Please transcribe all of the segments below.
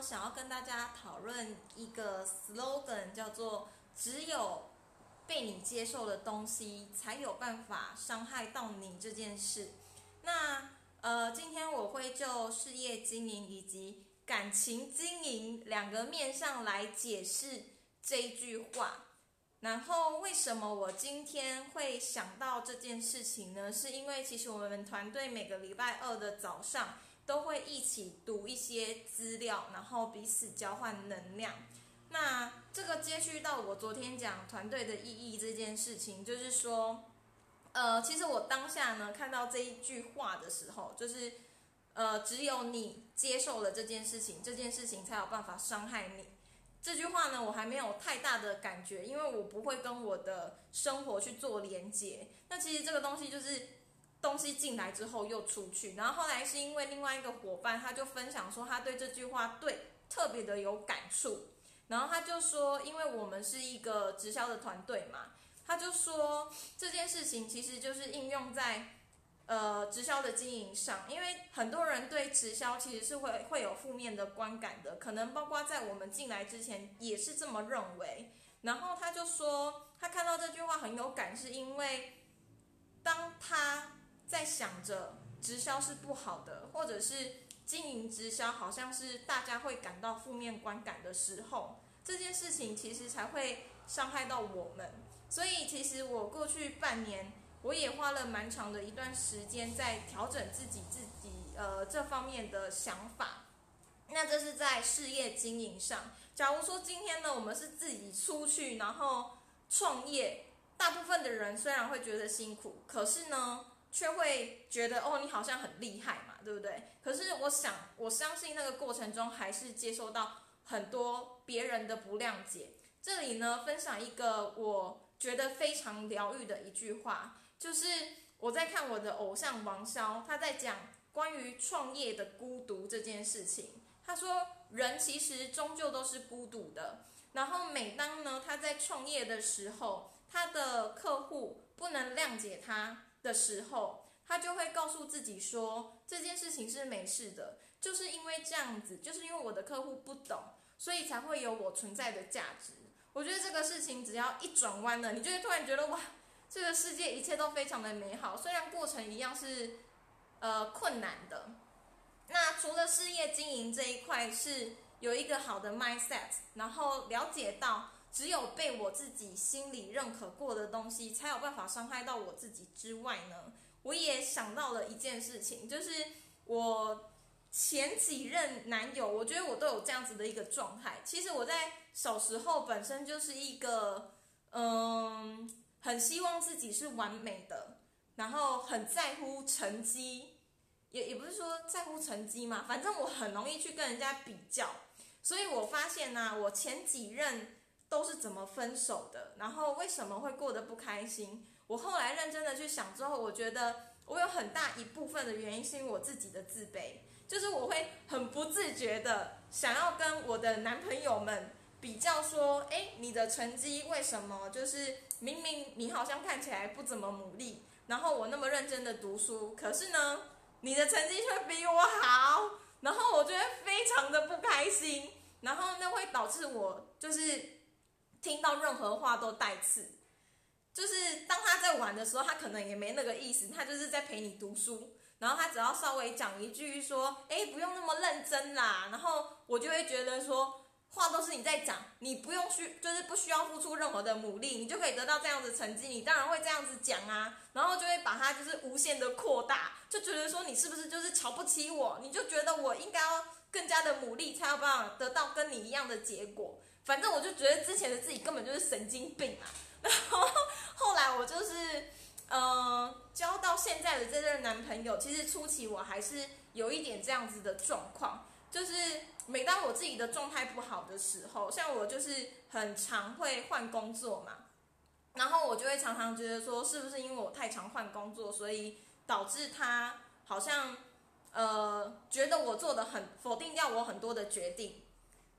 想要跟大家讨论一个 slogan，叫做“只有被你接受的东西，才有办法伤害到你”这件事。那呃，今天我会就事业经营以及感情经营两个面上来解释这一句话。然后，为什么我今天会想到这件事情呢？是因为其实我们团队每个礼拜二的早上。都会一起读一些资料，然后彼此交换能量。那这个接续到我昨天讲团队的意义这件事情，就是说，呃，其实我当下呢看到这一句话的时候，就是呃，只有你接受了这件事情，这件事情才有办法伤害你。这句话呢，我还没有太大的感觉，因为我不会跟我的生活去做连接。那其实这个东西就是。东西进来之后又出去，然后后来是因为另外一个伙伴，他就分享说他对这句话对特别的有感触，然后他就说，因为我们是一个直销的团队嘛，他就说这件事情其实就是应用在呃直销的经营上，因为很多人对直销其实是会会有负面的观感的，可能包括在我们进来之前也是这么认为，然后他就说他看到这句话很有感，是因为当他。在想着直销是不好的，或者是经营直销好像是大家会感到负面观感的时候，这件事情其实才会伤害到我们。所以其实我过去半年，我也花了蛮长的一段时间在调整自己自己呃这方面的想法。那这是在事业经营上。假如说今天呢，我们是自己出去然后创业，大部分的人虽然会觉得辛苦，可是呢。却会觉得哦，你好像很厉害嘛，对不对？可是我想，我相信那个过程中还是接受到很多别人的不谅解。这里呢，分享一个我觉得非常疗愈的一句话，就是我在看我的偶像王潇，他在讲关于创业的孤独这件事情。他说，人其实终究都是孤独的。然后每当呢他在创业的时候，他的客户不能谅解他。的时候，他就会告诉自己说这件事情是没事的，就是因为这样子，就是因为我的客户不懂，所以才会有我存在的价值。我觉得这个事情只要一转弯了，你就会突然觉得哇，这个世界一切都非常的美好，虽然过程一样是呃困难的。那除了事业经营这一块是有一个好的 mindset，然后了解到。只有被我自己心里认可过的东西，才有办法伤害到我自己之外呢。我也想到了一件事情，就是我前几任男友，我觉得我都有这样子的一个状态。其实我在小时候本身就是一个，嗯，很希望自己是完美的，然后很在乎成绩，也也不是说在乎成绩嘛，反正我很容易去跟人家比较。所以我发现呢，我前几任。都是怎么分手的？然后为什么会过得不开心？我后来认真的去想之后，我觉得我有很大一部分的原因是因为我自己的自卑，就是我会很不自觉的想要跟我的男朋友们比较，说，哎，你的成绩为什么就是明明你好像看起来不怎么努力，然后我那么认真的读书，可是呢，你的成绩却比我好，然后我觉得非常的不开心，然后那会导致我就是。听到任何话都带刺，就是当他在玩的时候，他可能也没那个意思，他就是在陪你读书。然后他只要稍微讲一句说：“哎，不用那么认真啦。”然后我就会觉得说，话都是你在讲，你不用去，就是不需要付出任何的努力，你就可以得到这样子成绩。你当然会这样子讲啊，然后就会把它就是无限的扩大，就觉得说你是不是就是瞧不起我？你就觉得我应该要更加的努力，才有办法得到跟你一样的结果。反正我就觉得之前的自己根本就是神经病嘛，然后后来我就是，嗯，交到现在的这任男朋友，其实初期我还是有一点这样子的状况，就是每当我自己的状态不好的时候，像我就是很常会换工作嘛，然后我就会常常觉得说，是不是因为我太常换工作，所以导致他好像呃觉得我做的很否定掉我很多的决定。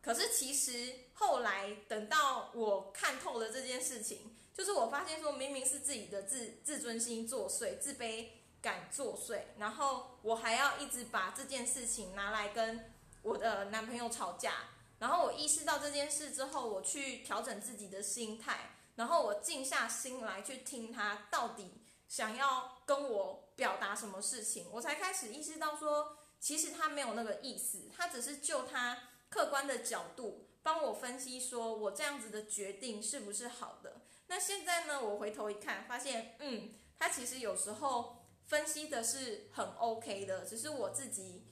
可是其实后来等到我看透了这件事情，就是我发现说明明是自己的自自尊心作祟，自卑感作祟，然后我还要一直把这件事情拿来跟我的男朋友吵架，然后我意识到这件事之后，我去调整自己的心态，然后我静下心来去听他到底想要跟我表达什么事情，我才开始意识到说，其实他没有那个意思，他只是就他客观的角度帮我分析，说我这样子的决定是不是好的。那现在呢，我回头一看，发现，嗯，他其实有时候分析的是很 OK 的，只是我自己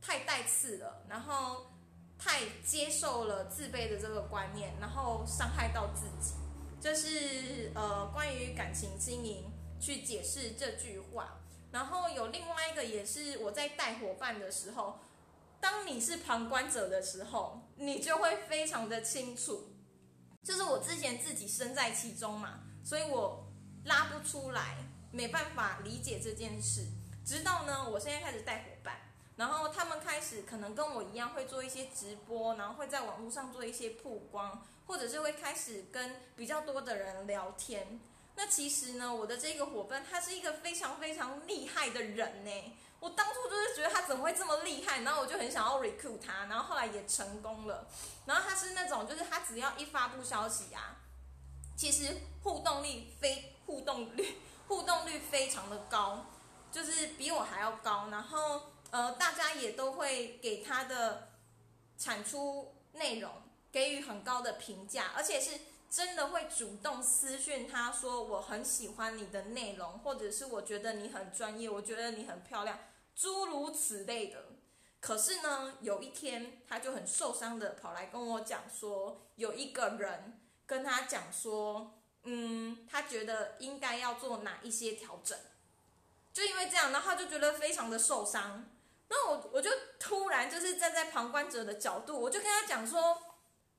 太带刺了，然后太接受了自卑的这个观念，然后伤害到自己。这是呃关于感情经营去解释这句话。然后有另外一个也是我在带伙伴的时候，当你是旁观者的时候，你就会非常的清楚。就是我之前自己身在其中嘛，所以我拉不出来，没办法理解这件事。直到呢，我现在开始带伙伴，然后他们开始可能跟我一样会做一些直播，然后会在网络上做一些曝光，或者是会开始跟比较多的人聊天。那其实呢，我的这个伙伴他是一个非常非常厉害的人呢。我当初就是觉得他怎么会这么厉害，然后我就很想要 recruit 他，然后后来也成功了。然后他是那种，就是他只要一发布消息啊，其实互动力非互动率互动率非常的高，就是比我还要高。然后呃，大家也都会给他的产出内容给予很高的评价，而且是真的会主动私讯他说我很喜欢你的内容，或者是我觉得你很专业，我觉得你很漂亮。诸如此类的，可是呢，有一天他就很受伤的跑来跟我讲说，有一个人跟他讲说，嗯，他觉得应该要做哪一些调整，就因为这样，然后他就觉得非常的受伤。那我我就突然就是站在旁观者的角度，我就跟他讲说，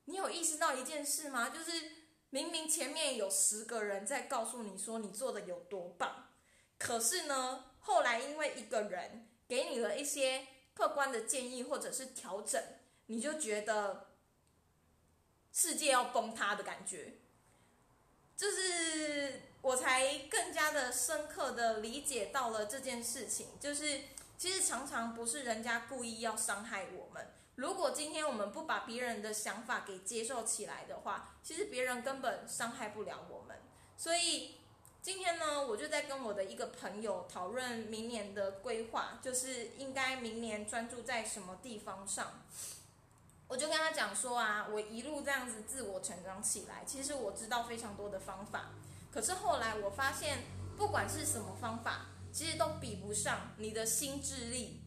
你有意识到一件事吗？就是明明前面有十个人在告诉你说你做的有多棒，可是呢？后来因为一个人给你了一些客观的建议或者是调整，你就觉得世界要崩塌的感觉，就是我才更加的深刻的理解到了这件事情。就是其实常常不是人家故意要伤害我们，如果今天我们不把别人的想法给接受起来的话，其实别人根本伤害不了我们。所以。今天呢，我就在跟我的一个朋友讨论明年的规划，就是应该明年专注在什么地方上。我就跟他讲说啊，我一路这样子自我成长起来，其实我知道非常多的方法，可是后来我发现，不管是什么方法，其实都比不上你的心智力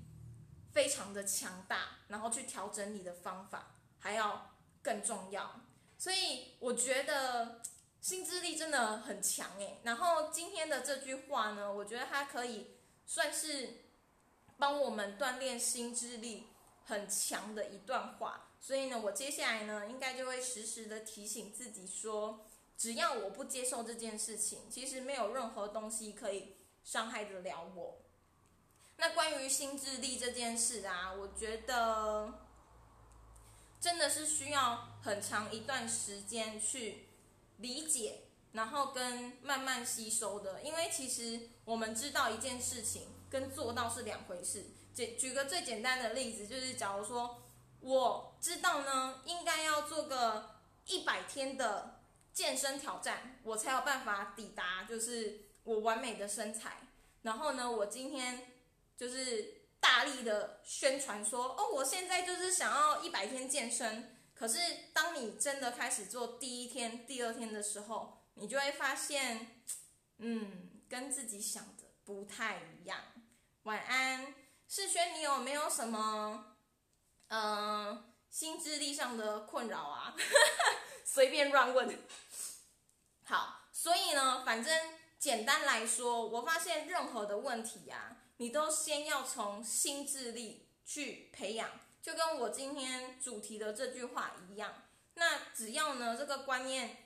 非常的强大，然后去调整你的方法还要更重要。所以我觉得。心智力真的很强诶，然后今天的这句话呢，我觉得它可以算是帮我们锻炼心智力很强的一段话。所以呢，我接下来呢，应该就会时时的提醒自己说，只要我不接受这件事情，其实没有任何东西可以伤害得了我。那关于心智力这件事啊，我觉得真的是需要很长一段时间去。理解，然后跟慢慢吸收的，因为其实我们知道一件事情跟做到是两回事。举举个最简单的例子，就是假如说我知道呢，应该要做个一百天的健身挑战，我才有办法抵达就是我完美的身材。然后呢，我今天就是大力的宣传说，哦，我现在就是想要一百天健身。可是，当你真的开始做第一天、第二天的时候，你就会发现，嗯，跟自己想的不太一样。晚安，世轩，你有没有什么，嗯，心智力上的困扰啊？随便乱问。好，所以呢，反正简单来说，我发现任何的问题呀，你都先要从心智力去培养。就跟我今天主题的这句话一样，那只要呢这个观念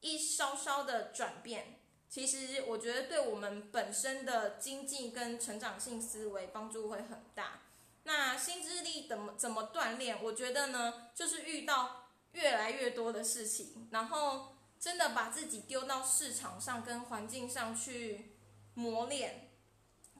一稍稍的转变，其实我觉得对我们本身的经济跟成长性思维帮助会很大。那心智力怎么怎么锻炼？我觉得呢，就是遇到越来越多的事情，然后真的把自己丢到市场上跟环境上去磨练，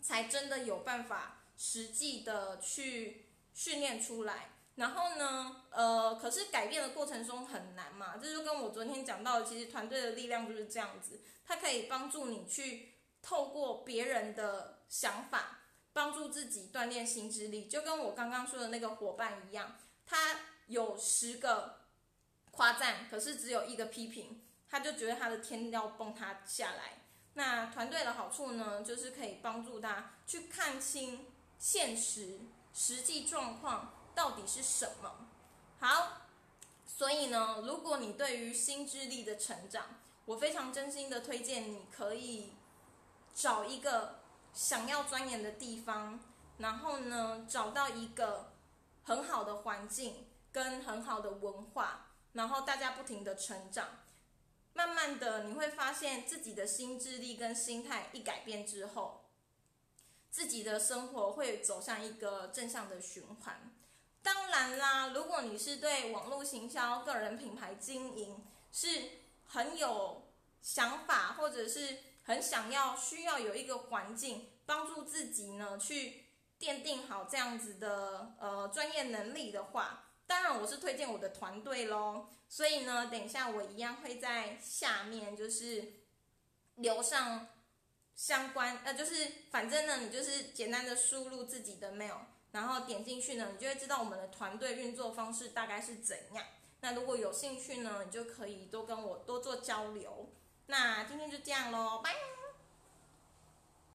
才真的有办法实际的去。训练出来。然后呢，呃，可是改变的过程中很难嘛，这就跟我昨天讲到的，其实团队的力量就是这样子，它可以帮助你去透过别人的想法，帮助自己锻炼心智力，就跟我刚刚说的那个伙伴一样，他有十个夸赞，可是只有一个批评，他就觉得他的天要崩塌下来。那团队的好处呢，就是可以帮助他去看清现实实际状况。到底是什么？好，所以呢，如果你对于心智力的成长，我非常真心的推荐你可以找一个想要钻研的地方，然后呢，找到一个很好的环境跟很好的文化，然后大家不停的成长，慢慢的你会发现自己的心智力跟心态一改变之后，自己的生活会走向一个正向的循环。当然啦，如果你是对网络行销、个人品牌经营是很有想法，或者是很想要需要有一个环境帮助自己呢，去奠定好这样子的呃专业能力的话，当然我是推荐我的团队喽。所以呢，等一下我一样会在下面就是留上相关呃，就是反正呢，你就是简单的输入自己的 mail。然后点进去呢，你就会知道我们的团队运作方式大概是怎样。那如果有兴趣呢，你就可以多跟我多做交流。那今天就这样喽，拜。